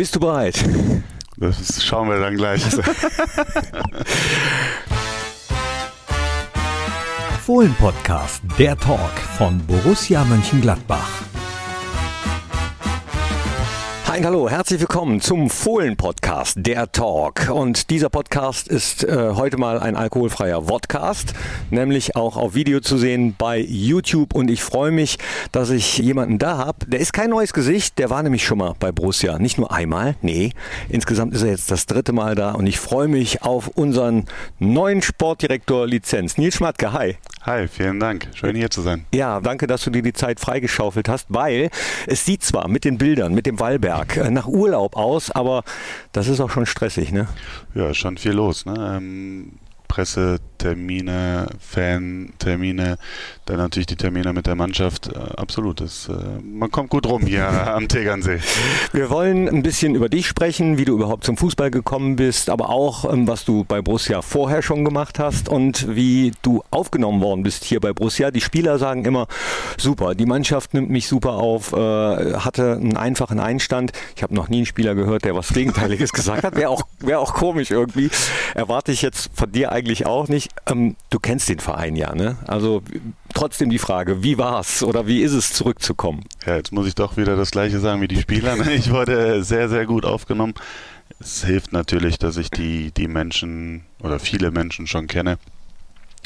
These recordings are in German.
Bist du bereit? Das schauen wir dann gleich. Fohlen-Podcast, der Talk von Borussia Mönchengladbach. Hi hallo, herzlich willkommen zum Fohlen-Podcast, der Talk. Und dieser Podcast ist äh, heute mal ein alkoholfreier Vodcast, nämlich auch auf Video zu sehen bei YouTube. Und ich freue mich, dass ich jemanden da habe. Der ist kein neues Gesicht, der war nämlich schon mal bei Borussia. Nicht nur einmal, nee, insgesamt ist er jetzt das dritte Mal da. Und ich freue mich auf unseren neuen Sportdirektor Lizenz, Nils Schmatke. Hi. Hi, vielen Dank. Schön hier zu sein. Ja, danke, dass du dir die Zeit freigeschaufelt hast, weil es sieht zwar mit den Bildern, mit dem Wallberg äh, nach Urlaub aus, aber das ist auch schon stressig, ne? Ja, schon viel los. Ne? Ähm, Pressetermine, Fantermine, dann natürlich die Termine mit der Mannschaft. Äh, absolut, das, äh, man kommt gut rum hier am Tegernsee. Wir wollen ein bisschen über dich sprechen, wie du überhaupt zum Fußball gekommen bist, aber auch, ähm, was du bei Borussia vorher schon gemacht hast und wie du aufgenommen worden bist hier bei Borussia. Die Spieler sagen immer, super, die Mannschaft nimmt mich super auf, äh, hatte einen einfachen Einstand. Ich habe noch nie einen Spieler gehört, der was Gegenteiliges gesagt hat. Wäre auch, wär auch komisch irgendwie. Erwarte ich jetzt von dir eigentlich auch nicht. Ähm, du kennst den Verein ja, ne? Also trotzdem die Frage, wie war's oder wie ist es zurückzukommen? Ja, jetzt muss ich doch wieder das gleiche sagen wie die Spieler. Ne? Ich wurde sehr, sehr gut aufgenommen. Es hilft natürlich, dass ich die, die Menschen oder viele Menschen schon kenne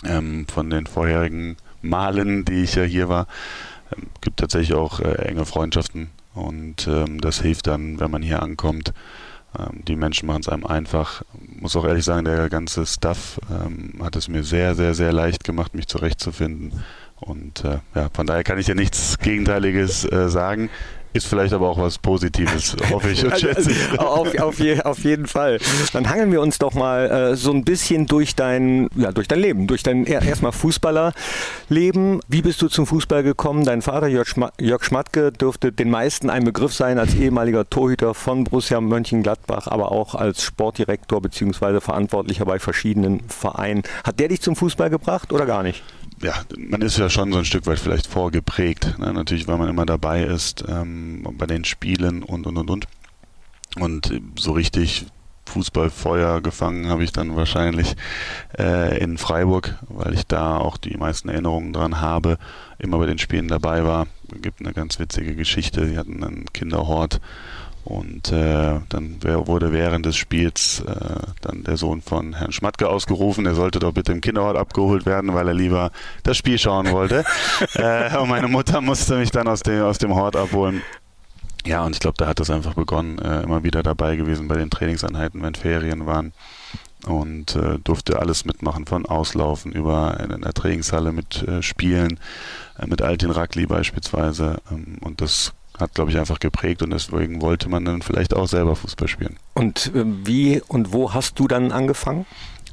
ähm, von den vorherigen Malen, die ich ja hier war. Ähm, gibt tatsächlich auch äh, enge Freundschaften und ähm, das hilft dann, wenn man hier ankommt. Ähm, die Menschen machen es einem einfach. Muss auch ehrlich sagen, der ganze Stuff ähm, hat es mir sehr, sehr, sehr leicht gemacht, mich zurechtzufinden. Und äh, ja, von daher kann ich ja nichts Gegenteiliges äh, sagen. Ist vielleicht aber auch was Positives, hoffe ich und schätze ich. auf, auf, je, auf, jeden Fall. Dann hangeln wir uns doch mal äh, so ein bisschen durch dein, ja, durch dein Leben, durch dein erstmal Fußballerleben. Wie bist du zum Fußball gekommen? Dein Vater Jörg, Schma Jörg Schmatke dürfte den meisten ein Begriff sein als ehemaliger Torhüter von Borussia Mönchengladbach, aber auch als Sportdirektor bzw. Verantwortlicher bei verschiedenen Vereinen. Hat der dich zum Fußball gebracht oder gar nicht? Ja, man ist ja schon so ein Stück weit vielleicht vorgeprägt. Ne? Natürlich, weil man immer dabei ist ähm, bei den Spielen und und und und. Und so richtig Fußballfeuer gefangen habe ich dann wahrscheinlich äh, in Freiburg, weil ich da auch die meisten Erinnerungen dran habe, immer bei den Spielen dabei war. Es gibt eine ganz witzige Geschichte. Sie hatten einen Kinderhort und äh, dann wurde während des Spiels äh, dann der Sohn von Herrn Schmatke ausgerufen, er sollte doch bitte im Kinderhort abgeholt werden, weil er lieber das Spiel schauen wollte. äh, und meine Mutter musste mich dann aus dem, aus dem Hort abholen. Ja, und ich glaube, da hat es einfach begonnen, äh, immer wieder dabei gewesen bei den Trainingseinheiten, wenn Ferien waren. Und äh, durfte alles mitmachen, von Auslaufen über in der Trainingshalle mit äh, Spielen, äh, mit Altin Rakli beispielsweise. Ähm, und das hat, glaube ich, einfach geprägt und deswegen wollte man dann vielleicht auch selber Fußball spielen. Und äh, wie und wo hast du dann angefangen?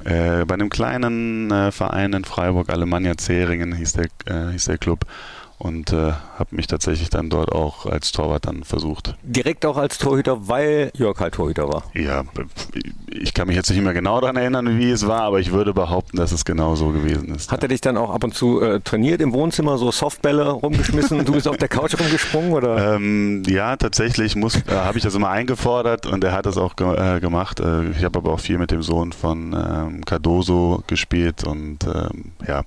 Äh, bei einem kleinen äh, Verein in Freiburg, Alemannia Zeringen hieß der, äh, hieß der Club und äh, habe mich tatsächlich dann dort auch als Torwart dann versucht. Direkt auch als Torhüter, weil Jörg halt Torhüter war? Ja, ich kann mich jetzt nicht mehr genau daran erinnern, wie es war, aber ich würde behaupten, dass es genau so gewesen ist. Hat er dich dann auch ab und zu äh, trainiert im Wohnzimmer, so Softbälle rumgeschmissen und du bist auf der Couch rumgesprungen? Oder? Ähm, ja, tatsächlich äh, habe ich das immer eingefordert und er hat das auch ge äh, gemacht. Äh, ich habe aber auch viel mit dem Sohn von ähm, Cardoso gespielt und ähm, ja,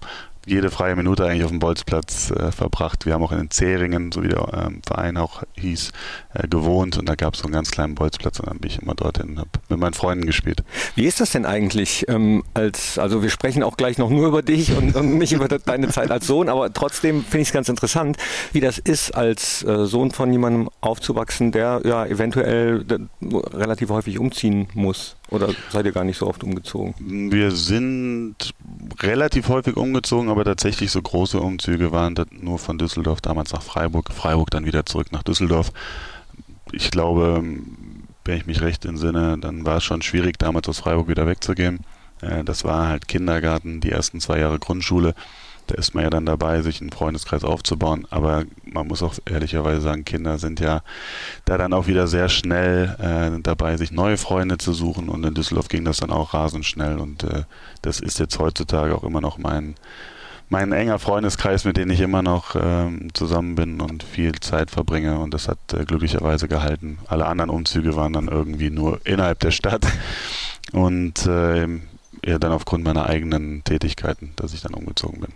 jede freie Minute eigentlich auf dem Bolzplatz äh, verbracht. Wir haben auch in den Zähringen, so wie der ähm, Verein auch hieß, äh, gewohnt und da gab es so einen ganz kleinen Bolzplatz und dann bin ich immer dorthin und habe mit meinen Freunden gespielt. Wie ist das denn eigentlich ähm, als, also wir sprechen auch gleich noch nur über dich und, und nicht über deine Zeit als Sohn, aber trotzdem finde ich es ganz interessant, wie das ist, als äh, Sohn von jemandem aufzuwachsen, der ja eventuell relativ häufig umziehen muss. Oder seid ihr gar nicht so oft umgezogen? Wir sind relativ häufig umgezogen, aber tatsächlich so große Umzüge waren das nur von Düsseldorf damals nach Freiburg, Freiburg dann wieder zurück nach Düsseldorf. Ich glaube, wenn ich mich recht entsinne, dann war es schon schwierig, damals aus Freiburg wieder wegzugehen. Äh, das war halt Kindergarten, die ersten zwei Jahre Grundschule da ist man ja dann dabei, sich einen Freundeskreis aufzubauen. Aber man muss auch ehrlicherweise sagen, Kinder sind ja da dann auch wieder sehr schnell äh, dabei, sich neue Freunde zu suchen. Und in Düsseldorf ging das dann auch rasend schnell. Und äh, das ist jetzt heutzutage auch immer noch mein mein enger Freundeskreis, mit dem ich immer noch ähm, zusammen bin und viel Zeit verbringe. Und das hat äh, glücklicherweise gehalten. Alle anderen Umzüge waren dann irgendwie nur innerhalb der Stadt. Und äh, ja, dann aufgrund meiner eigenen Tätigkeiten, dass ich dann umgezogen bin.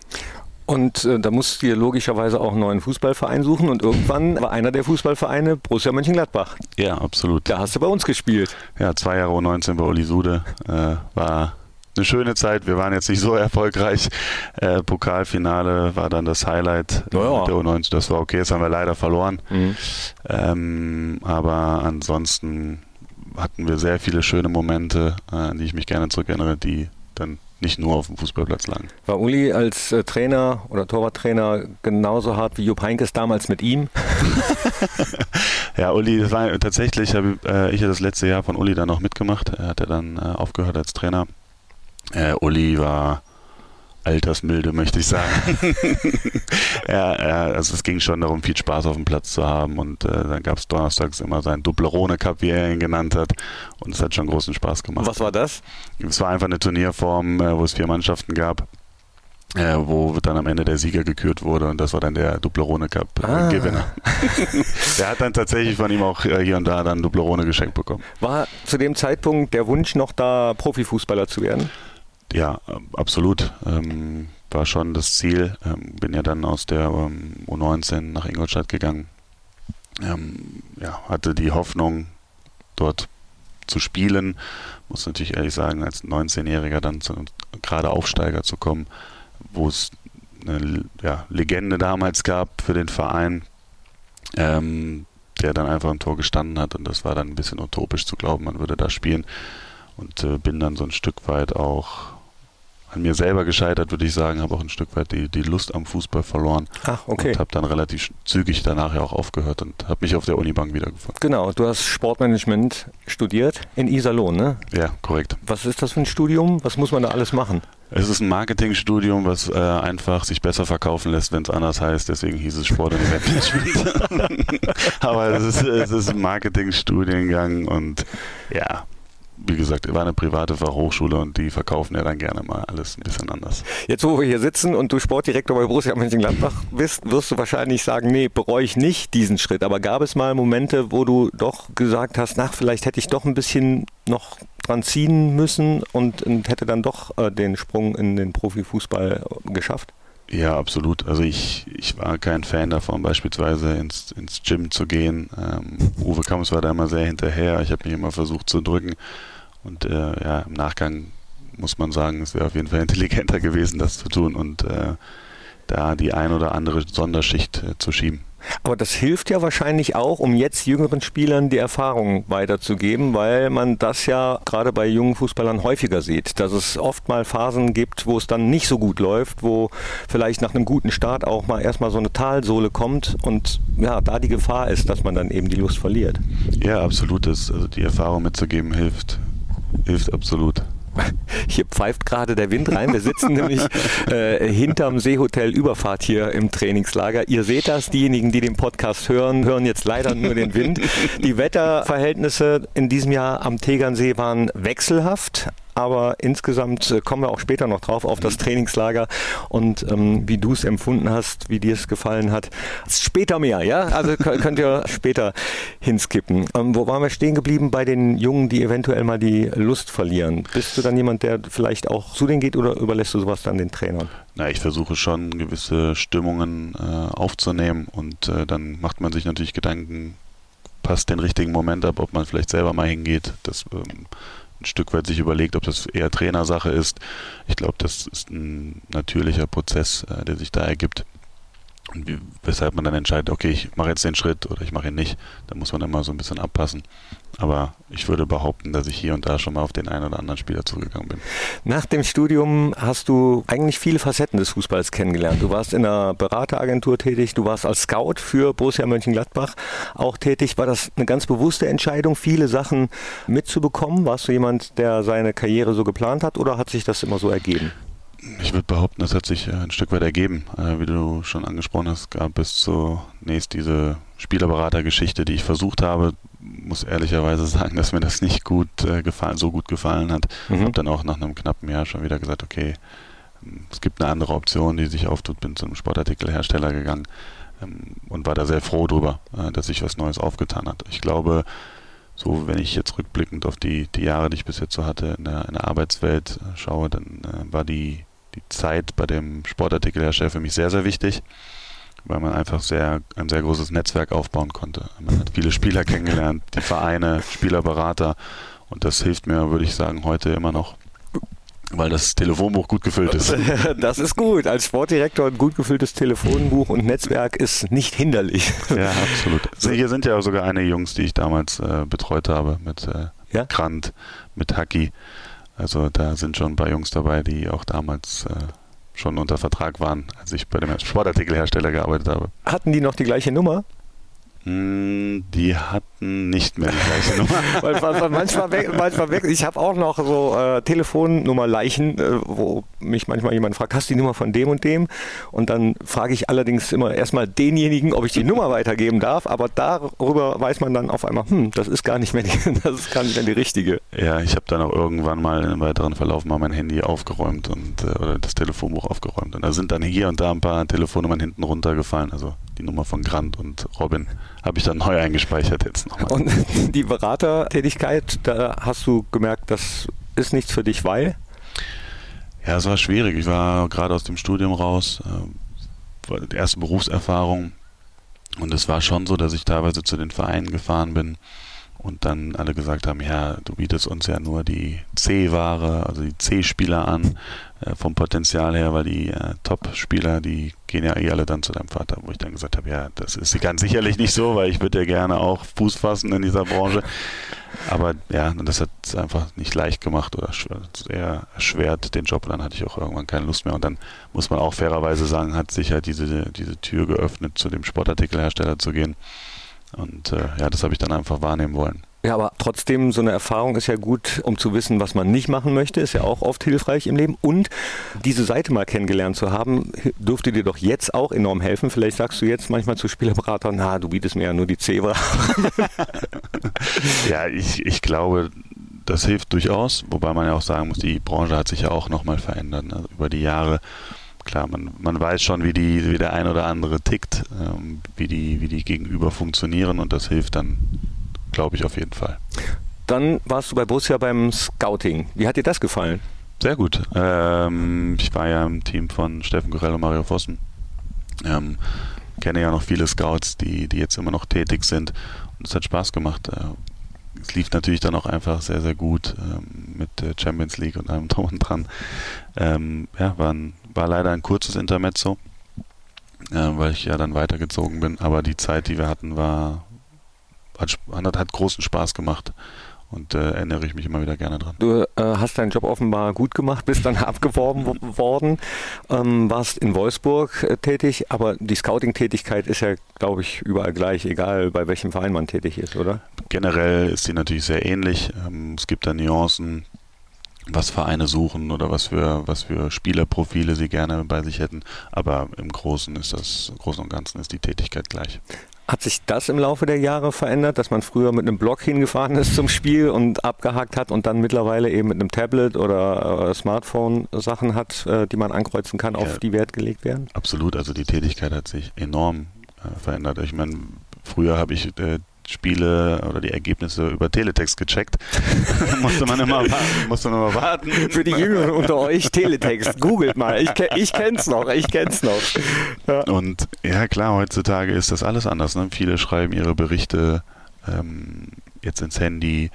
Und äh, da musst du dir logischerweise auch einen neuen Fußballverein suchen. Und irgendwann war einer der Fußballvereine Borussia Mönchengladbach. Ja, absolut. Da hast du bei uns gespielt. Ja, zwei Jahre U19 bei Uli Sude. Äh, war eine schöne Zeit. Wir waren jetzt nicht so erfolgreich. Äh, Pokalfinale war dann das Highlight ja. der U19. Das war okay, das haben wir leider verloren. Mhm. Ähm, aber ansonsten hatten wir sehr viele schöne Momente, äh, an die ich mich gerne zurückerinnere, die dann nicht nur auf dem Fußballplatz lagen. War Uli als äh, Trainer oder Torwarttrainer genauso hart wie Jupp Heinkes damals mit ihm? ja, Uli, das war tatsächlich, habe äh, ich das letzte Jahr von Uli dann noch mitgemacht. Er hat ja dann äh, aufgehört als Trainer. Äh, Uli war altersmilde, möchte ich sagen. ja, ja, also es ging schon darum, viel Spaß auf dem Platz zu haben und äh, dann gab es donnerstags immer seinen Dublerone Cup, wie er ihn genannt hat und es hat schon großen Spaß gemacht. Was war das? Es war einfach eine Turnierform, äh, wo es vier Mannschaften gab. Äh, wo dann am Ende der Sieger gekürt wurde und das war dann der Dublerone Cup äh, ah. Gewinner. der hat dann tatsächlich von ihm auch äh, hier und da dann Dublerone geschenkt bekommen. War zu dem Zeitpunkt der Wunsch noch da, Profifußballer zu werden? Ja, absolut. Ähm, war schon das Ziel. Ähm, bin ja dann aus der ähm, U19 nach Ingolstadt gegangen. Ähm, ja, hatte die Hoffnung, dort zu spielen. Muss natürlich ehrlich sagen, als 19-Jähriger dann zu, gerade Aufsteiger zu kommen, wo es eine ja, Legende damals gab für den Verein, ähm, der dann einfach im Tor gestanden hat. Und das war dann ein bisschen utopisch zu glauben, man würde da spielen. Und äh, bin dann so ein Stück weit auch an mir selber gescheitert, würde ich sagen, habe auch ein Stück weit die, die Lust am Fußball verloren. Ach, okay. Und habe dann relativ zügig danach ja auch aufgehört und habe mich auf der Unibank wiedergefunden. Genau, du hast Sportmanagement studiert in Iserlohn, ne? Ja, korrekt. Was ist das für ein Studium? Was muss man da alles machen? Es ist ein Marketingstudium, was äh, einfach sich besser verkaufen lässt, wenn es anders heißt. Deswegen hieß es Sport- und Eventmanagement. Aber es ist, es ist ein Marketingstudiengang und ja, wie gesagt, war eine private Fachhochschule und die verkaufen ja dann gerne mal alles ein bisschen anders. Jetzt, wo wir hier sitzen und du Sportdirektor bei Borussia Mönchengladbach bist, wirst du wahrscheinlich sagen, nee, bereue ich nicht diesen Schritt. Aber gab es mal Momente, wo du doch gesagt hast, nach, vielleicht hätte ich doch ein bisschen noch dran ziehen müssen und, und hätte dann doch äh, den Sprung in den Profifußball geschafft? Ja, absolut. Also ich, ich war kein Fan davon, beispielsweise ins, ins Gym zu gehen. Ähm, Uwe Kamps war da immer sehr hinterher. Ich habe mich immer versucht zu drücken. Und äh, ja, im Nachgang muss man sagen, es wäre auf jeden Fall intelligenter gewesen, das zu tun und äh, da die ein oder andere Sonderschicht äh, zu schieben. Aber das hilft ja wahrscheinlich auch, um jetzt jüngeren Spielern die Erfahrung weiterzugeben, weil man das ja gerade bei jungen Fußballern häufiger sieht, dass es oft mal Phasen gibt, wo es dann nicht so gut läuft, wo vielleicht nach einem guten Start auch mal erstmal so eine Talsohle kommt und ja, da die Gefahr ist, dass man dann eben die Lust verliert. Ja, absolut. Das, also die Erfahrung mitzugeben hilft, hilft absolut. Hier pfeift gerade der Wind rein. Wir sitzen nämlich äh, hinterm Seehotel Überfahrt hier im Trainingslager. Ihr seht das, diejenigen, die den Podcast hören, hören jetzt leider nur den Wind. Die Wetterverhältnisse in diesem Jahr am Tegernsee waren wechselhaft aber insgesamt äh, kommen wir auch später noch drauf auf das. Trainingslager und ähm, wie du es empfunden hast, wie dir es gefallen hat. Später mehr, ja? Also könnt ihr später hinskippen. Ähm, wo waren wir stehen geblieben bei den Jungen, die eventuell mal die Lust verlieren? Bist du dann jemand, der vielleicht auch zu denen geht oder überlässt du sowas dann den Trainern? Na, ich versuche schon gewisse Stimmungen äh, aufzunehmen und äh, dann macht man sich natürlich Gedanken, passt den richtigen Moment ab, ob man vielleicht selber mal hingeht. Das ähm, ein Stück weit sich überlegt, ob das eher Trainersache ist. Ich glaube, das ist ein natürlicher Prozess, äh, der sich da ergibt. Weshalb man dann entscheidet, okay, ich mache jetzt den Schritt oder ich mache ihn nicht. Da muss man immer so ein bisschen abpassen. Aber ich würde behaupten, dass ich hier und da schon mal auf den einen oder anderen Spieler zugegangen bin. Nach dem Studium hast du eigentlich viele Facetten des Fußballs kennengelernt. Du warst in einer Berateragentur tätig, du warst als Scout für Borussia Mönchengladbach auch tätig. War das eine ganz bewusste Entscheidung, viele Sachen mitzubekommen? Warst du jemand, der seine Karriere so geplant hat oder hat sich das immer so ergeben? Ich würde behaupten, das hat sich äh, ein Stück weit ergeben. Äh, wie du schon angesprochen hast, gab es zunächst diese Spielerberatergeschichte, die ich versucht habe. Muss ehrlicherweise sagen, dass mir das nicht gut äh, gefallen, so gut gefallen hat. Mhm. Habe dann auch nach einem knappen Jahr schon wieder gesagt, okay, Es gibt eine andere Option, die sich auftut, bin zu einem Sportartikelhersteller gegangen ähm, und war da sehr froh drüber, dass sich was Neues aufgetan hat. Ich glaube, so wenn ich jetzt rückblickend auf die, die Jahre, die ich bis jetzt so hatte in der, in der Arbeitswelt schaue, dann äh, war die, die Zeit bei dem Sportartikelhersteller für mich sehr, sehr wichtig, weil man einfach sehr, ein sehr großes Netzwerk aufbauen konnte. Man hat viele Spieler kennengelernt, die Vereine, Spielerberater und das hilft mir, würde ich sagen, heute immer noch weil das Telefonbuch gut gefüllt ist. Das ist gut. Als Sportdirektor ein gut gefülltes Telefonbuch und Netzwerk ist nicht hinderlich. Ja, absolut. Hier sind ja sogar einige Jungs, die ich damals äh, betreut habe, mit äh, ja? Grant, mit Haki. Also da sind schon ein paar Jungs dabei, die auch damals äh, schon unter Vertrag waren, als ich bei dem Sportartikelhersteller gearbeitet habe. Hatten die noch die gleiche Nummer? Hm, die hatten nicht mehr die gleiche Nummer. weil, weil, manchmal, weg, manchmal weg. Ich habe auch noch so äh, Telefonnummerleichen, äh, wo mich manchmal jemand fragt, hast du die Nummer von dem und dem? Und dann frage ich allerdings immer erstmal denjenigen, ob ich die Nummer weitergeben darf. Aber darüber weiß man dann auf einmal, hm, das ist gar nicht mehr die, das ist gar nicht mehr die richtige. Ja, ich habe dann auch irgendwann mal im weiteren Verlauf mal mein Handy aufgeräumt und äh, oder das Telefonbuch aufgeräumt. Und da sind dann hier und da ein paar Telefonnummern hinten runtergefallen. Also die Nummer von Grant und Robin habe ich dann neu eingespeichert jetzt nochmal. Und die Beratertätigkeit, da hast du gemerkt, das ist nichts für dich, weil? Ja, es war schwierig. Ich war gerade aus dem Studium raus, äh, die erste Berufserfahrung. Und es war schon so, dass ich teilweise zu den Vereinen gefahren bin und dann alle gesagt haben, ja, du bietest uns ja nur die C-Ware, also die C-Spieler an, äh, vom Potenzial her, weil die äh, Top-Spieler, die gehen ja eh alle dann zu deinem Vater, wo ich dann gesagt habe, ja, das ist ganz sicherlich nicht so, weil ich würde ja gerne auch Fuß fassen in dieser Branche. Aber ja, das hat es einfach nicht leicht gemacht oder sehr erschwert den Job. Und dann hatte ich auch irgendwann keine Lust mehr. Und dann muss man auch fairerweise sagen, hat sich halt diese, diese Tür geöffnet, zu dem Sportartikelhersteller zu gehen und äh, ja, das habe ich dann einfach wahrnehmen wollen. Ja, aber trotzdem, so eine Erfahrung ist ja gut, um zu wissen, was man nicht machen möchte, ist ja auch oft hilfreich im Leben. Und diese Seite mal kennengelernt zu haben, dürfte dir doch jetzt auch enorm helfen. Vielleicht sagst du jetzt manchmal zu Spielerberatern, na, du bietest mir ja nur die Zebra. ja, ich, ich glaube, das hilft durchaus, wobei man ja auch sagen muss, die Branche hat sich ja auch nochmal verändert. Ne? Über die Jahre klar, man, man weiß schon, wie, die, wie der ein oder andere tickt, ähm, wie, die, wie die Gegenüber funktionieren und das hilft dann, glaube ich, auf jeden Fall. Dann warst du bei Borussia beim Scouting. Wie hat dir das gefallen? Sehr gut. Ähm, ich war ja im Team von Steffen Gorell und Mario Vossen. Ähm, kenne ja noch viele Scouts, die, die jetzt immer noch tätig sind und es hat Spaß gemacht. Äh, es lief natürlich dann auch einfach sehr, sehr gut ähm, mit der Champions League und allem drum und dran. Ähm, ja, war ein, war leider ein kurzes Intermezzo, äh, weil ich ja dann weitergezogen bin. Aber die Zeit, die wir hatten, war hat, hat großen Spaß gemacht und äh, erinnere ich mich immer wieder gerne dran. Du äh, hast deinen Job offenbar gut gemacht, bist dann abgeworben worden, ähm, warst in Wolfsburg äh, tätig, aber die Scouting-Tätigkeit ist ja, glaube ich, überall gleich, egal bei welchem Verein man tätig ist, oder? Generell ist sie natürlich sehr ähnlich. Ähm, es gibt da Nuancen was Vereine suchen oder was für, was für Spielerprofile sie gerne bei sich hätten. Aber im Großen ist das, im Großen und Ganzen ist die Tätigkeit gleich. Hat sich das im Laufe der Jahre verändert, dass man früher mit einem Block hingefahren ist zum Spiel und abgehakt hat und dann mittlerweile eben mit einem Tablet oder äh, Smartphone Sachen hat, äh, die man ankreuzen kann, auf die Wert gelegt werden? Absolut, also die Tätigkeit hat sich enorm äh, verändert. Ich meine, früher habe ich äh, Spiele oder die Ergebnisse über Teletext gecheckt. musste man immer warten, musste man immer warten. Für die Jüngeren unter euch Teletext, googelt mal. Ich, ich kenn's noch, ich kenn's noch. Ja. Und ja klar, heutzutage ist das alles anders. Ne? Viele schreiben ihre Berichte ähm, jetzt ins Handy.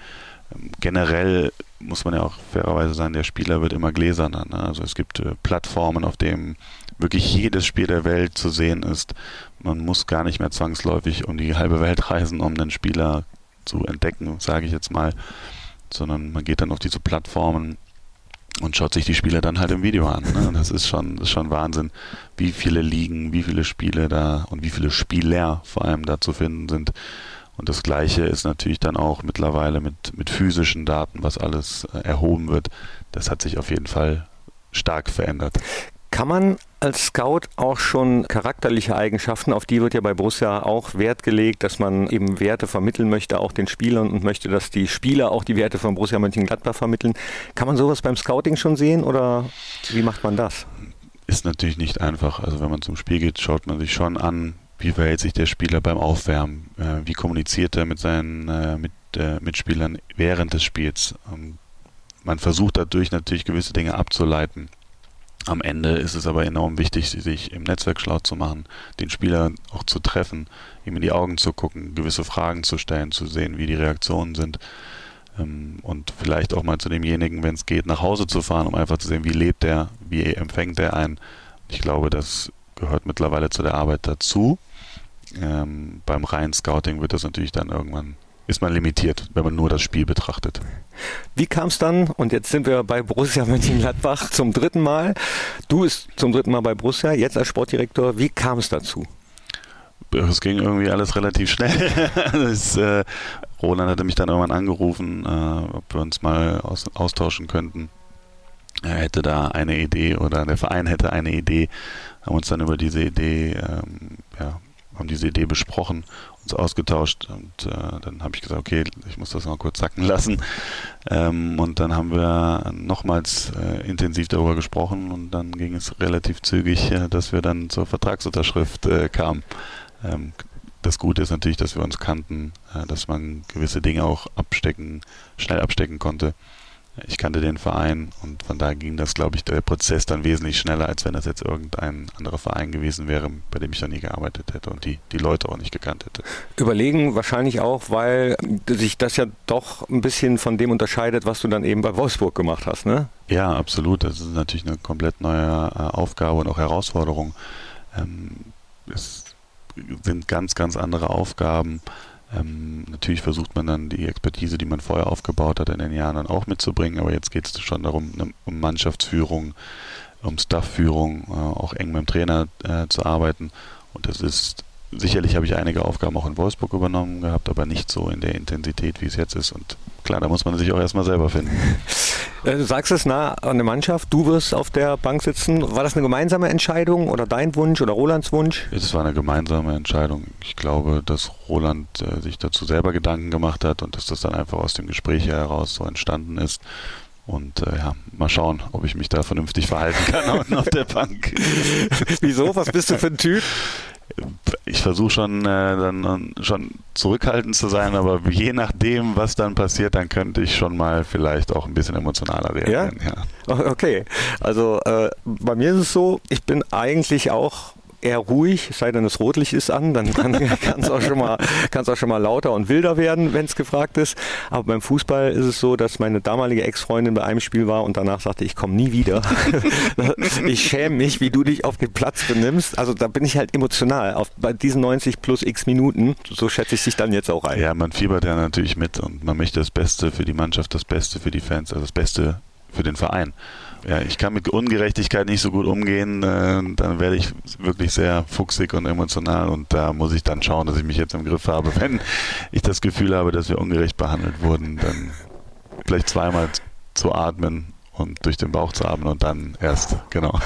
Ähm, generell muss man ja auch fairerweise sagen, der Spieler wird immer gläserner. Ne? Also es gibt äh, Plattformen, auf denen wirklich jedes Spiel der Welt zu sehen ist. Man muss gar nicht mehr zwangsläufig um die halbe Welt reisen, um einen Spieler zu entdecken, sage ich jetzt mal, sondern man geht dann auf diese Plattformen und schaut sich die Spiele dann halt im Video an. Ne? Das ist schon, das ist schon Wahnsinn, wie viele Ligen, wie viele Spiele da und wie viele Spieler vor allem da zu finden sind. Und das Gleiche ist natürlich dann auch mittlerweile mit, mit physischen Daten, was alles äh, erhoben wird. Das hat sich auf jeden Fall stark verändert. Kann man als Scout auch schon charakterliche Eigenschaften, auf die wird ja bei Borussia auch Wert gelegt, dass man eben Werte vermitteln möchte, auch den Spielern und möchte, dass die Spieler auch die Werte von Borussia Mönchengladbach vermitteln. Kann man sowas beim Scouting schon sehen oder wie macht man das? Ist natürlich nicht einfach. Also wenn man zum Spiel geht, schaut man sich schon an, wie verhält sich der Spieler beim Aufwärmen, äh, wie kommuniziert er mit seinen äh, mit, äh, Mitspielern während des Spiels. Man versucht dadurch natürlich gewisse Dinge abzuleiten. Am Ende ist es aber enorm wichtig, sich im Netzwerk schlau zu machen, den Spieler auch zu treffen, ihm in die Augen zu gucken, gewisse Fragen zu stellen, zu sehen, wie die Reaktionen sind ähm, und vielleicht auch mal zu demjenigen, wenn es geht, nach Hause zu fahren, um einfach zu sehen, wie lebt er, wie empfängt er ein. Ich glaube, das gehört mittlerweile zu der Arbeit dazu. Ähm, beim reinen Scouting wird das natürlich dann irgendwann ist man limitiert, wenn man nur das Spiel betrachtet. Wie kam es dann, und jetzt sind wir bei Borussia Mönchengladbach zum dritten Mal, du bist zum dritten Mal bei Borussia, jetzt als Sportdirektor, wie kam es dazu? Es ging irgendwie alles relativ schnell. das, äh, Roland hatte mich dann irgendwann angerufen, äh, ob wir uns mal aus, austauschen könnten. Er hätte da eine Idee oder der Verein hätte eine Idee, haben uns dann über diese Idee, ähm, ja, haben diese Idee besprochen uns ausgetauscht und äh, dann habe ich gesagt, okay, ich muss das mal kurz sacken lassen. Ähm, und dann haben wir nochmals äh, intensiv darüber gesprochen und dann ging es relativ zügig, äh, dass wir dann zur Vertragsunterschrift äh, kamen. Ähm, das Gute ist natürlich, dass wir uns kannten, äh, dass man gewisse Dinge auch abstecken, schnell abstecken konnte ich kannte den Verein und von daher ging das, glaube ich, der Prozess dann wesentlich schneller, als wenn das jetzt irgendein anderer Verein gewesen wäre, bei dem ich dann nie gearbeitet hätte und die, die Leute auch nicht gekannt hätte. Überlegen wahrscheinlich auch, weil sich das ja doch ein bisschen von dem unterscheidet, was du dann eben bei Wolfsburg gemacht hast, ne? Ja, absolut. Das ist natürlich eine komplett neue äh, Aufgabe und auch Herausforderung. Ähm, es sind ganz, ganz andere Aufgaben. Ähm, natürlich versucht man dann die Expertise, die man vorher aufgebaut hat, in den Jahren dann auch mitzubringen, aber jetzt geht es schon darum, ne, um Mannschaftsführung, um Staffführung, äh, auch eng mit dem Trainer äh, zu arbeiten. Und das ist sicherlich habe ich einige Aufgaben auch in Wolfsburg übernommen gehabt, aber nicht so in der Intensität, wie es jetzt ist. Und klar, da muss man sich auch erstmal selber finden. Äh, du sagst es nah an der Mannschaft, du wirst auf der Bank sitzen. War das eine gemeinsame Entscheidung oder dein Wunsch oder Rolands Wunsch? Es war eine gemeinsame Entscheidung. Ich glaube, dass Roland äh, sich dazu selber Gedanken gemacht hat und dass das dann einfach aus dem Gespräch heraus so entstanden ist. Und äh, ja, mal schauen, ob ich mich da vernünftig verhalten kann auf der Bank. Wieso? Was bist du für ein Typ? Ich versuche schon äh, dann schon zurückhaltend zu sein, aber je nachdem, was dann passiert, dann könnte ich schon mal vielleicht auch ein bisschen emotionaler reagieren. Ja? ja. Okay, also äh, bei mir ist es so, ich bin eigentlich auch eher ruhig, es sei denn, das Rotlicht ist an, dann, kann es auch, schon mal, auch schon mal lauter und wilder werden, wenn es gefragt ist. Aber beim Fußball ist es so, dass meine damalige Ex-Freundin bei einem Spiel war und danach sagte, ich komme nie wieder. ich schäme mich, wie du dich auf den Platz benimmst. Also da bin ich halt emotional. Auf, bei diesen 90 plus x Minuten, so schätze ich dich dann jetzt auch ein. Ja, man fiebert ja natürlich mit und man möchte das Beste für die Mannschaft, das Beste für die Fans, also das Beste für den Verein ja, ich kann mit Ungerechtigkeit nicht so gut umgehen, äh, dann werde ich wirklich sehr fuchsig und emotional und da muss ich dann schauen, dass ich mich jetzt im Griff habe. Wenn ich das Gefühl habe, dass wir ungerecht behandelt wurden, dann vielleicht zweimal zu atmen und durch den Bauch zu atmen und dann erst, genau.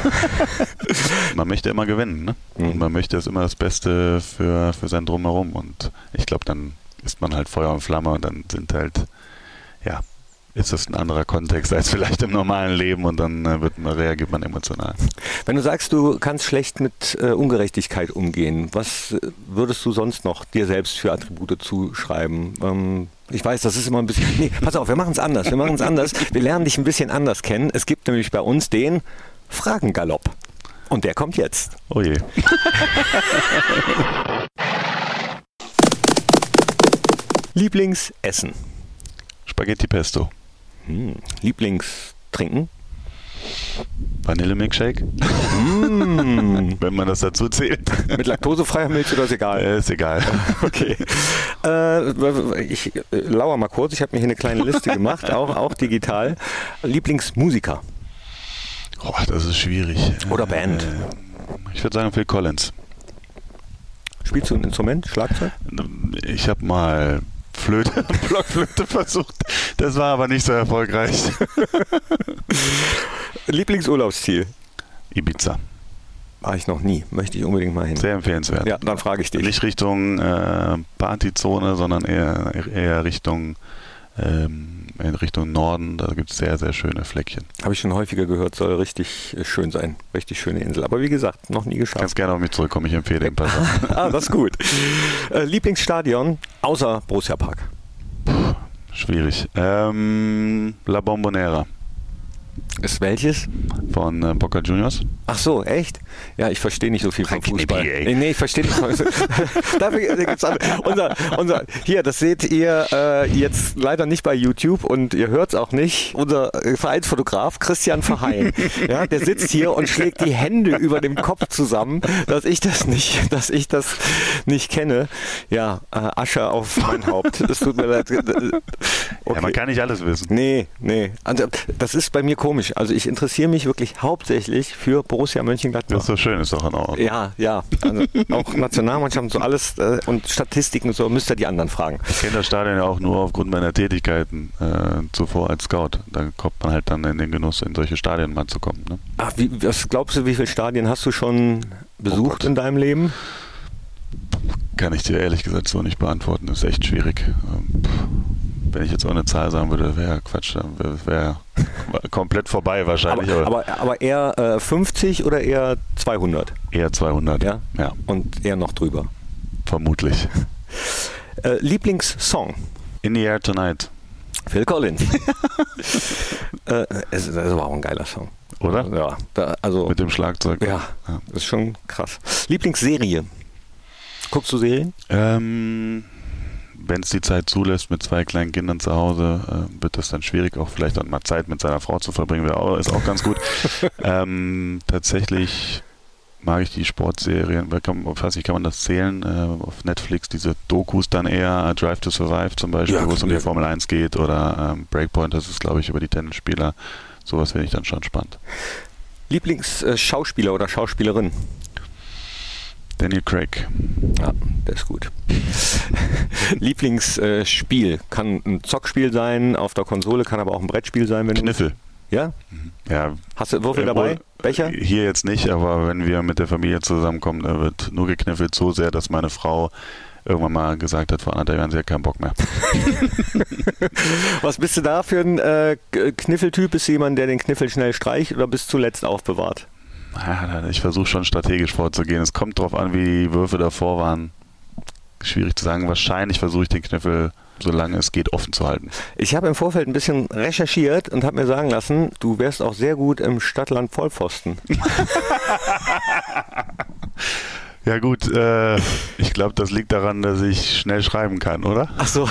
man möchte immer gewinnen, ne? Und mhm. man möchte es immer das Beste für, für sein Drumherum und ich glaube, dann ist man halt Feuer und Flamme und dann sind halt, ja, ist das ein anderer Kontext als vielleicht im normalen Leben und dann äh, wird, reagiert man emotional. Wenn du sagst, du kannst schlecht mit äh, Ungerechtigkeit umgehen, was äh, würdest du sonst noch dir selbst für Attribute zuschreiben? Ähm, ich weiß, das ist immer ein bisschen. Nee, pass auf, wir machen es anders. Wir machen es anders. Wir lernen dich ein bisschen anders kennen. Es gibt nämlich bei uns den Fragengalopp. Und der kommt jetzt. Oh je. Lieblingsessen. Spaghetti Pesto. Hm. Lieblingstrinken? Vanille-Milkshake? Mm. Wenn man das dazu zählt. Mit laktosefreier Milch oder ist egal? Äh, ist egal. Okay. Äh, ich äh, lauere mal kurz. Ich habe mir hier eine kleine Liste gemacht, auch, auch digital. Lieblingsmusiker? Oh, das ist schwierig. Oder Band? Äh, ich würde sagen Phil Collins. Spielst du ein Instrument, Schlagzeug? Ich habe mal Flöte, Blockflöte versucht. Das war aber nicht so erfolgreich. Lieblingsurlaubsziel? Ibiza. War ich noch nie. Möchte ich unbedingt mal hin. Sehr empfehlenswert. Ja, dann frage ich dich. Nicht Richtung äh, Partyzone, sondern eher, eher Richtung, ähm, in Richtung Norden. Da gibt es sehr, sehr schöne Fleckchen. Habe ich schon häufiger gehört, soll richtig äh, schön sein. Richtig schöne Insel. Aber wie gesagt, noch nie geschafft. Kannst gerne auf mich zurückkommen, ich empfehle den Pass. ah, das ist gut. Äh, Lieblingsstadion außer Borussia Park? Schwierig. Ähm, La Bombonera. Ist welches? Von äh, Boca Juniors. Ach so, echt? Ja, ich verstehe nicht so viel vom Fußball. Knippi, nee, nee, ich verstehe nicht. Dafür gibt's unser, unser, hier, das seht ihr äh, jetzt leider nicht bei YouTube und ihr hört es auch nicht. Unser äh, Vereinsfotograf Christian Verheyen, ja, der sitzt hier und schlägt die Hände über dem Kopf zusammen, dass ich das nicht, dass ich das nicht kenne. Ja, äh, Asche auf mein Haupt. Es tut mir leid. Okay. Ja, man kann nicht alles wissen. Nee, nee. Also, das ist bei mir komisch. Also ich interessiere mich wirklich hauptsächlich für Borussia Mönchengladbach. Das ist doch schön, ist doch in Ordnung. Ja, ja. Also auch Nationalmannschaften, so alles äh, und Statistiken, so müsst ihr die anderen fragen. Ich kenne das Stadion ja auch nur aufgrund meiner Tätigkeiten äh, zuvor als Scout. Da kommt man halt dann in den Genuss, in solche Stadien mal zu kommen. Ne? Ach, wie, was glaubst du, wie viele Stadien hast du schon besucht Gott. in deinem Leben? Kann ich dir ehrlich gesagt so nicht beantworten. Das ist echt schwierig. Ähm, wenn ich jetzt auch eine Zahl sagen würde, wäre Quatsch. Wäre wär komplett vorbei wahrscheinlich. Aber, aber aber, eher äh, 50 oder eher 200? eher 200. Ja? ja Und eher noch drüber. vermutlich. Äh, Lieblingssong? In the Air Tonight, Phil Collins. äh, es ist, das war auch ein geiler Song. oder? Ja, da, also Mit dem Schlagzeug. Ja, Ja. das ist schon krass. Lieblingsserie? Guckst du Serien? Ähm, wenn es die Zeit zulässt, mit zwei kleinen Kindern zu Hause, äh, wird das dann schwierig, auch vielleicht dann mal Zeit mit seiner Frau zu verbringen, wäre auch, ist auch ganz gut. ähm, tatsächlich mag ich die Sportserien, kann, ich weiß nicht, kann man das zählen, äh, auf Netflix, diese Dokus dann eher, äh, Drive to Survive zum Beispiel, Ja, wo es um die. Formel 1 geht, oder ähm, Breakpoint, das ist glaube ich über die Tennisspieler, sowas finde ich dann schon spannend. Lieblingsschauspieler oder Schauspielerin? Daniel Craig, Ja, der ist gut. Lieblingsspiel kann ein Zockspiel sein auf der Konsole, kann aber auch ein Brettspiel sein, wenn Kniffel. du. Ja? Ja, Hast du Würfel Äh, dabei? wohl- Becher? Hier jetzt nicht, aber wenn wir mit der Familie zusammenkommen, da wird nur gekniffelt so sehr, dass meine Frau irgendwann mal gesagt hat, vor anderthalb Jahren, sie hat keinen Bock mehr. Was bist du da für ein äh, Kniffeltyp? Bist du jemand, der den Kniffel schnell streicht oder bis zuletzt aufbewahrt? Ja, Ich versuche schon strategisch vorzugehen. Es kommt drauf an, wie die Würfe davor waren. Schwierig zu sagen. Wahrscheinlich versuche ich den Kniffel, solange es geht, offen zu halten. Ich habe im Vorfeld ein bisschen recherchiert und habe mir sagen lassen, du wärst auch sehr gut im Stadtland Vollpfosten. Ja gut, äh, ich glaube, das liegt daran, dass ich schnell schreiben kann, oder? Ach so.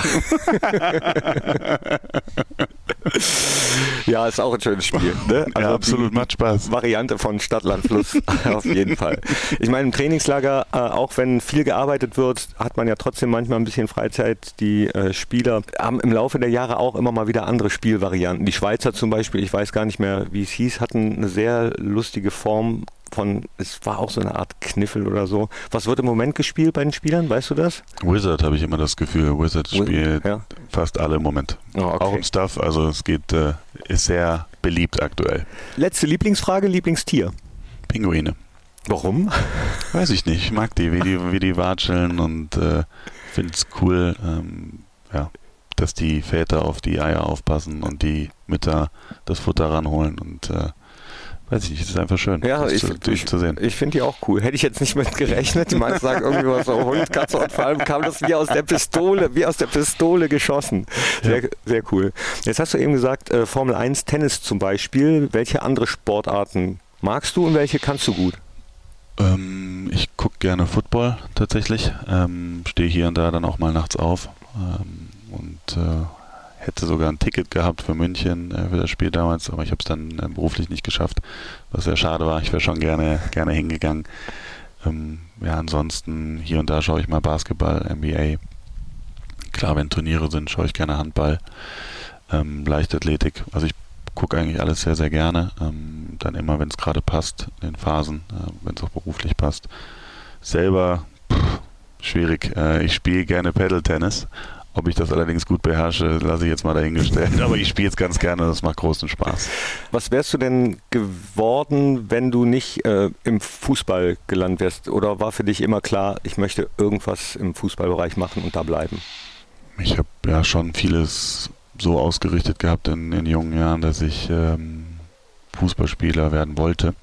ja, ist auch ein schönes Spiel. Ne? ja, absolut, macht Spaß. Variante von Stadt, Land, Fluss auf jeden Fall. Ich meine, im Trainingslager, äh, auch wenn viel gearbeitet wird, hat man ja trotzdem manchmal ein bisschen Freizeit. Die äh, Spieler haben im Laufe der Jahre auch immer mal wieder andere Spielvarianten. Die Schweizer zum Beispiel, ich weiß gar nicht mehr, wie es hieß, hatten eine sehr lustige Form von, es war auch so eine Art Kniffel oder so. Was wird im Moment gespielt bei den Spielern, weißt du das? Wizard habe ich immer das Gefühl. Wizard Wi- spielt ja. fast alle im Moment. Oh, okay. Auch im Stuff, also es geht, äh, ist sehr beliebt aktuell. Letzte Lieblingsfrage, Lieblingstier. Pinguine. Warum? Weiß ich nicht. Ich mag die, wie die, wie die watscheln und äh, finde es cool, ähm, ja, dass die Väter auf die Eier aufpassen und die Mütter das Futter ranholen und äh, weiß ich nicht, es ist einfach schön, Ja, das ich, zu, ich, zu sehen. ich finde die auch cool. Hätte ich jetzt nicht mit gerechnet. Die meisten sagen irgendwie was so Hund, Katze und vor allem kam das wie aus der Pistole, wie aus der Pistole geschossen. Sehr, sehr cool. Jetzt hast du eben gesagt, äh, Formel 1, Tennis zum Beispiel. Welche andere Sportarten magst du und welche kannst du gut? Ähm, ich gucke gerne Football tatsächlich, ähm, stehe hier und da dann auch mal nachts auf ähm, und äh, hätte sogar ein Ticket gehabt für München äh, für das Spiel damals, aber ich habe es dann äh, beruflich nicht geschafft, was sehr schade war. Ich wäre schon gerne, gerne hingegangen. Ähm, ja, ansonsten hier und da schaue ich mal Basketball, NBA. Klar, wenn Turniere sind, schaue ich gerne Handball, ähm, Leichtathletik. Also ich gucke eigentlich alles sehr, sehr gerne. Ähm, dann immer, wenn es gerade passt, in den Phasen, äh, wenn es auch beruflich passt. Selber pff, schwierig. Äh, ich spiele gerne Pedal-Tennis Ob ich das allerdings gut beherrsche, lasse ich jetzt mal dahingestellt. Aber ich spiele es ganz gerne, das macht großen Spaß. Was wärst du denn geworden, wenn du nicht äh, im Fußball gelandet wärst? Oder war für dich immer klar, ich möchte irgendwas im Fußballbereich machen und da bleiben? Ich habe ja schon vieles so ausgerichtet gehabt in, in jungen Jahren, dass ich ähm, Fußballspieler werden wollte.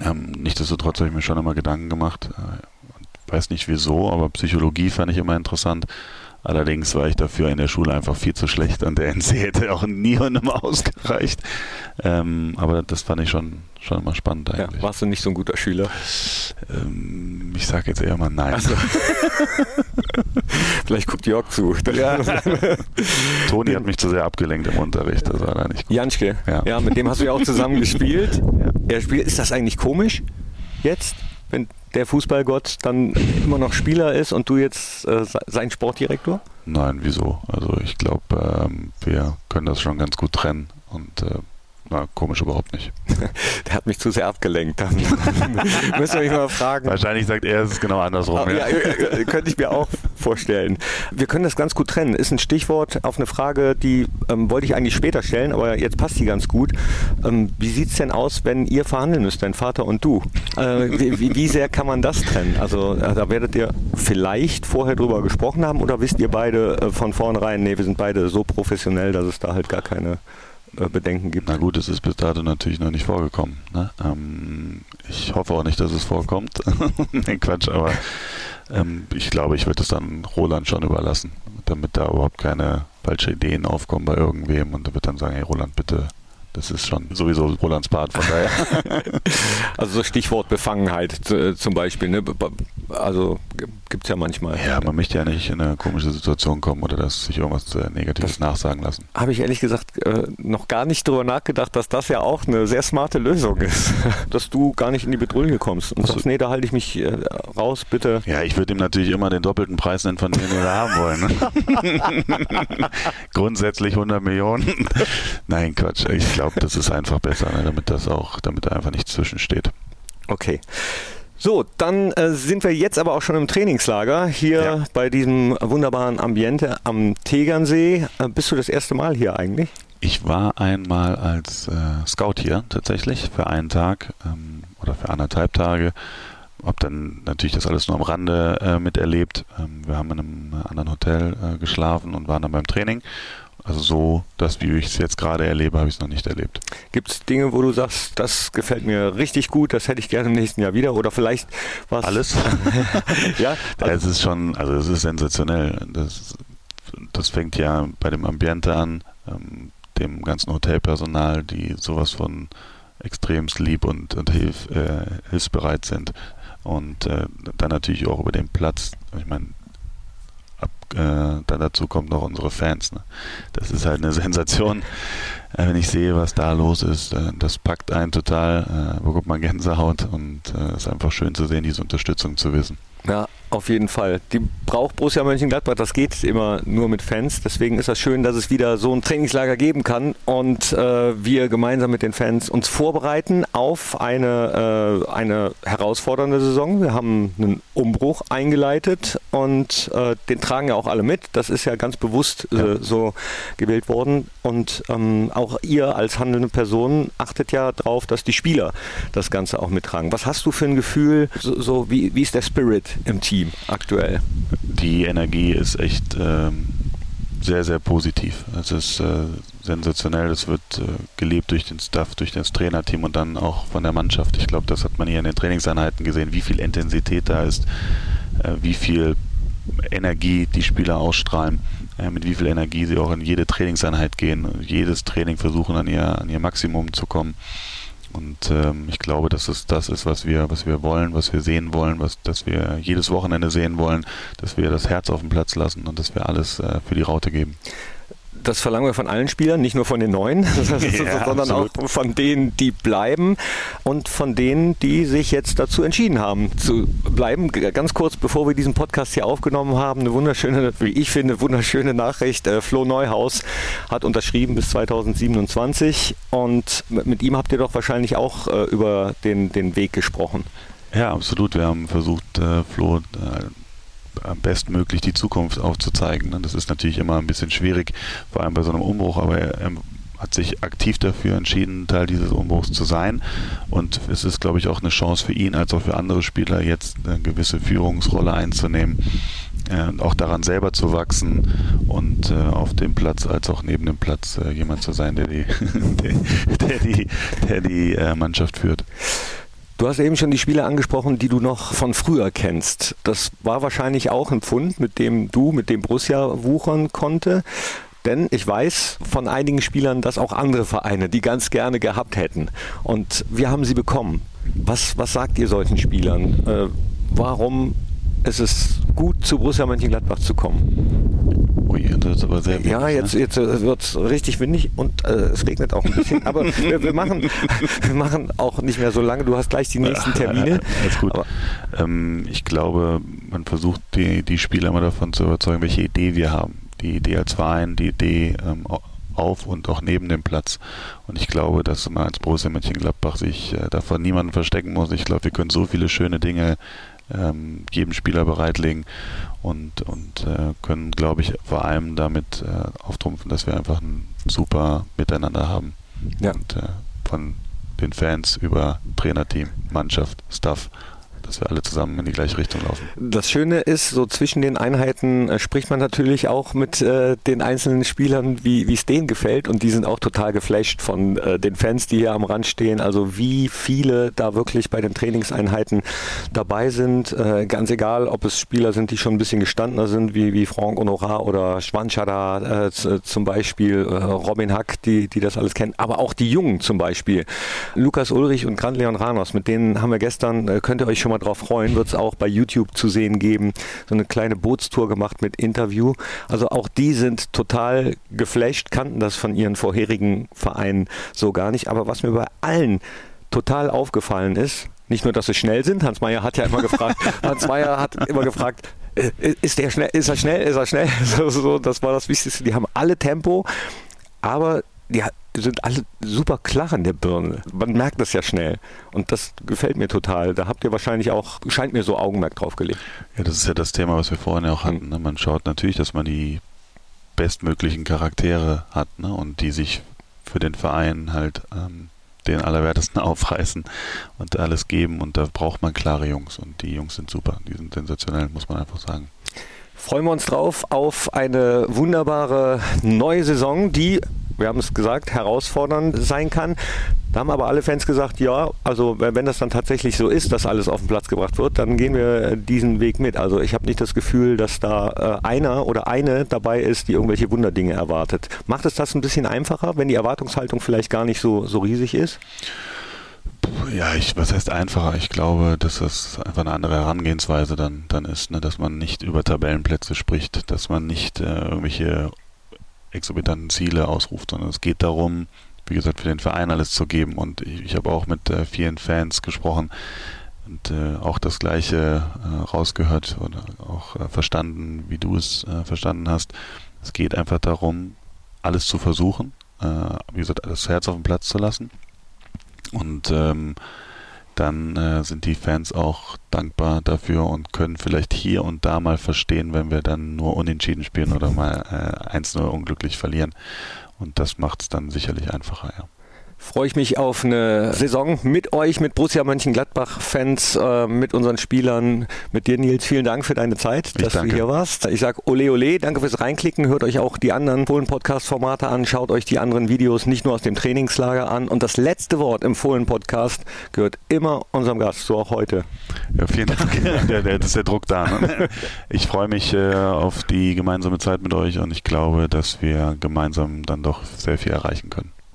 Ähm, nichtsdestotrotz habe ich mir schon immer Gedanken gemacht. Äh, weiß nicht wieso, aber Psychologie fand ich immer interessant. Allerdings war ich dafür in der Schule einfach viel zu schlecht und der NC hätte auch niemandem ausgereicht. Ähm, aber das fand ich schon, schon immer spannend eigentlich. Ja, warst du nicht so ein guter Schüler? Ähm, ich sage jetzt eher mal nein. Also. Vielleicht guckt Jörg zu. Ja. Toni hat mich zu sehr abgelenkt im Unterricht, das war da nicht gut. Janschke, ja. ja. mit dem hast du ja auch zusammen gespielt. Ja. Er spielt, ist das eigentlich komisch jetzt, wenn der Fußballgott dann immer noch Spieler ist und du jetzt äh, sein Sportdirektor? Nein, wieso? Also ich glaube, ähm, wir können das schon ganz gut trennen und äh, na, komisch überhaupt nicht. Der hat mich zu sehr abgelenkt. Dann müssen wir mich mal fragen. Wahrscheinlich sagt er, es ist genau andersrum. Ah, ja. Ja, könnte ich mir auch vorstellen. Wir können das ganz gut trennen. Ist ein Stichwort auf eine Frage, die ähm, wollte ich eigentlich später stellen, aber jetzt passt die ganz gut. Ähm, wie sieht es denn aus, wenn ihr verhandeln müsst, dein Vater und du? Äh, wie, wie, sehr kann man das trennen? Also äh, da werdet ihr vielleicht vorher drüber gesprochen haben oder wisst ihr beide äh, von vornherein, nee, wir sind beide so professionell, dass es da halt gar keine äh, Bedenken gibt. Na gut, es ist bis dato natürlich noch nicht vorgekommen. Ne? Ähm, ich hoffe auch nicht, dass es vorkommt. nee, Quatsch, aber ähm, ich glaube, ich würde es dann Roland schon überlassen, damit da überhaupt keine falsche Ideen aufkommen bei irgendwem und er wird dann sagen, hey Roland, bitte das ist schon sowieso Rolands Part, von daher. also so Stichwort Befangenheit äh, zum Beispiel, ne? also gibt es ja manchmal. Ja, man möchte ja nicht in eine komische Situation kommen oder dass sich irgendwas äh, Negatives das nachsagen lassen. Habe ich ehrlich gesagt äh, noch gar nicht drüber nachgedacht, dass das ja auch eine sehr smarte Lösung ist. dass du gar nicht in die Bedrohung kommst und also, sagst, nee, da halte ich mich raus, bitte. Ja, ich würde ihm natürlich immer den doppelten Preis nennen, von dem wir haben wollen. Ne? Grundsätzlich 100 Millionen. Nein, Quatsch. Ich glaube, glaube, das ist einfach besser, ne, damit das auch, damit da einfach nichts zwischensteht. Okay. So, dann äh, sind wir jetzt aber auch schon im Trainingslager hier ja. bei diesem wunderbaren Ambiente am Tegernsee. Äh, bist du das erste Mal hier eigentlich? Ich war einmal als äh, Scout hier tatsächlich für einen Tag ähm, oder für anderthalb Tage. Hab dann natürlich das alles nur am Rande äh, miterlebt. Ähm, wir haben in einem anderen Hotel äh, geschlafen und waren dann beim Training also so, das, wie ich es jetzt gerade erlebe, habe ich es noch nicht erlebt. Gibt es Dinge, wo du sagst, das gefällt mir richtig gut, das hätte ich gerne im nächsten Jahr wieder? Oder vielleicht was? Alles. ja. Also es ist schon, also es ist sensationell. Das, das fängt ja bei dem Ambiente an, ähm, dem ganzen Hotelpersonal, die sowas von extremst lieb und, und hilf, äh, hilfsbereit sind. Und äh, dann natürlich auch über den Platz. Ich meine, äh, dann dazu kommt noch unsere Fans. Ne? Das ist halt eine Sensation, äh, wenn ich sehe, was da los ist. Äh, das packt einen total, äh, bekommt man Gänsehaut und es äh, ist einfach schön zu sehen, diese Unterstützung zu wissen. Ja, auf jeden Fall. Die braucht Borussia Mönchengladbach. Das geht immer nur mit Fans. Deswegen ist das schön, dass es wieder so ein Trainingslager geben kann und äh, wir gemeinsam mit den Fans uns vorbereiten auf eine, äh, eine herausfordernde Saison. Wir haben einen Umbruch eingeleitet und äh, den tragen ja auch alle mit. Das ist ja ganz bewusst äh, ja. so gewählt worden. Und ähm, auch ihr als handelnde Person achtet ja darauf, dass die Spieler das Ganze auch mittragen. Was hast du für ein Gefühl? So, so wie, wie ist der Spirit im Team? Team aktuell? Die Energie ist echt ähm, sehr, sehr positiv. Es ist äh, sensationell. Es wird äh, gelebt durch den Staff, durch das Trainerteam und dann auch von der Mannschaft. Ich glaube, das hat man hier in den Trainingseinheiten gesehen, wie viel Intensität da ist, äh, wie viel Energie die Spieler ausstrahlen, äh, mit wie viel Energie sie auch in jede Trainingseinheit gehen, jedes Training versuchen, an ihr, an ihr Maximum zu kommen. Und ähm, ich glaube, dass es das ist, was wir, was wir wollen, was wir sehen wollen, was, dass wir jedes Wochenende sehen wollen, dass wir das Herz auf den Platz lassen und dass wir alles äh, für die Raute geben das verlangen wir von allen Spielern, nicht nur von den Neuen, ja, sondern absolut. auch von denen, die bleiben und von denen, die sich jetzt dazu entschieden haben zu bleiben. Ganz kurz, bevor wir diesen Podcast hier aufgenommen haben, eine wunderschöne, wie ich finde, wunderschöne Nachricht. Äh, Flo Neuhaus hat unterschrieben bis 2027 und mit ihm habt ihr doch wahrscheinlich auch äh, über den, den Weg gesprochen. Ja, absolut. Wir haben versucht, äh, Flo bestmöglich die Zukunft aufzuzeigen. Das ist natürlich immer ein bisschen schwierig, vor allem bei so einem Umbruch, aber er hat sich aktiv dafür entschieden, Teil dieses Umbruchs zu sein. Und es ist, glaube ich, auch eine Chance für ihn als auch für andere Spieler, jetzt eine gewisse Führungsrolle einzunehmen äh, auch daran selber zu wachsen und äh, auf dem Platz als auch neben dem Platz äh, jemand zu sein, der die, der, der die, der die äh, Mannschaft führt. Du hast eben schon die Spiele angesprochen, die du noch von früher kennst. Das war wahrscheinlich auch ein Pfund, mit dem du, mit dem Borussia wuchern konnte. Denn ich weiß von einigen Spielern, dass auch andere Vereine die ganz gerne gehabt hätten. Und wir haben sie bekommen. Was, was sagt ihr solchen Spielern? Äh, warum es ist gut, zu Borussia Mönchengladbach zu kommen. Ui, das ist aber sehr windig, Ja, jetzt, ne? jetzt äh, wird es richtig windig und äh, es regnet auch ein bisschen. Aber wir, wir, machen, wir machen auch nicht mehr so lange. Du hast gleich die nächsten Termine. Alles gut. Ähm, ich glaube, man versucht die, die Spieler immer davon zu überzeugen, welche Idee wir haben. Die Idee als Verein, die Idee ähm, auf und auch neben dem Platz. Und ich glaube, dass man als Borussia Mönchengladbach sich äh, davon niemanden verstecken muss. Ich glaube, wir können so viele schöne Dinge ähm, jedem Spieler bereitlegen und, und äh, können, glaube ich, vor allem damit äh, auftrumpfen, dass wir einfach ein super Miteinander haben. Ja. Und äh, von den Fans über Trainerteam, Mannschaft, Staff, dass wir alle zusammen in die gleiche Richtung laufen. Das Schöne ist, so zwischen den Einheiten äh, spricht man natürlich auch mit äh, den einzelnen Spielern, wie es denen gefällt. Und die sind auch total geflasht von äh, den Fans, die hier am Rand stehen. Also wie viele da wirklich bei den Trainingseinheiten dabei sind. Äh, ganz egal, ob es Spieler sind, die schon ein bisschen gestandener sind, wie, wie Franck Honorat oder Schwanschada äh, zum Beispiel, äh, Robin Hack, die, die das alles kennen. Aber auch die Jungen zum Beispiel. Lukas Ulrich und Grant Leon Ranos, mit denen haben wir gestern, könnt ihr euch schon mal drauf freuen, wird es auch bei YouTube zu sehen geben. So eine kleine Bootstour gemacht mit Interview. Also auch die sind total geflasht, kannten das von ihren vorherigen Vereinen so gar nicht. Aber was mir bei allen total aufgefallen ist, nicht nur, dass sie schnell sind, Hans Meyer hat ja immer gefragt, Hans Meyer hat immer gefragt, äh, ist der schnell, ist er schnell, ist er schnell? So, so, das war das Wichtigste. Die haben alle Tempo, aber die sind alle super klar in der Birne. Man merkt das ja schnell. Und das gefällt mir total. Da habt ihr wahrscheinlich auch, scheint mir so Augenmerk drauf gelegt. Ja, das ist ja das Thema, was wir vorhin ja auch hatten. Ne? Man schaut natürlich, dass man die bestmöglichen Charaktere hat ne? und die sich für den Verein halt ähm, den Allerwertesten aufreißen und alles geben. Und da braucht man klare Jungs. Und die Jungs sind super. Die sind sensationell, muss man einfach sagen. Freuen wir uns drauf auf eine wunderbare neue Saison, die wir haben es gesagt, herausfordernd sein kann. Da haben aber alle Fans gesagt, ja, also wenn das dann tatsächlich so ist, dass alles auf den Platz gebracht wird, dann gehen wir diesen Weg mit. Also ich habe nicht das Gefühl, dass da äh, einer oder eine dabei ist, die irgendwelche Wunderdinge erwartet. Macht es das ein bisschen einfacher, wenn die Erwartungshaltung vielleicht gar nicht so, so riesig ist? Ja, ich, was heißt einfacher? Ich glaube, dass das einfach eine andere Herangehensweise dann, dann ist, ne? dass man nicht über Tabellenplätze spricht, dass man nicht äh, irgendwelche exorbitanten Ziele ausruft, sondern es geht darum, wie gesagt, für den Verein alles zu geben. Und ich, ich habe auch mit äh, vielen Fans gesprochen und äh, auch das Gleiche äh, rausgehört oder auch äh, verstanden, wie du es äh, verstanden hast. Es geht einfach darum, alles zu versuchen, äh, wie gesagt, das Herz auf den Platz zu lassen. Und ähm, dann äh, sind die Fans auch dankbar dafür und können vielleicht hier und da mal verstehen, wenn wir dann nur unentschieden spielen oder mal äh, 1-0 unglücklich verlieren. Und das macht es dann sicherlich einfacher, ja freue ich mich auf eine Saison mit euch, mit Borussia Mönchengladbach-Fans, äh, mit unseren Spielern, mit dir, Nils. Vielen Dank für deine Zeit, ich dass danke. du hier warst. Ich sage ole ole, danke fürs Reinklicken. Hört euch auch die anderen Fohlen-Podcast-Formate an, schaut euch die anderen Videos nicht nur aus dem Trainingslager an. Und das letzte Wort im Fohlen-Podcast gehört immer unserem Gast, so auch heute. Ja, vielen Dank. der, der, das ist der Druck da. Ne? Ich freue mich äh, auf die gemeinsame Zeit mit euch und ich glaube, dass wir gemeinsam dann doch sehr viel erreichen können.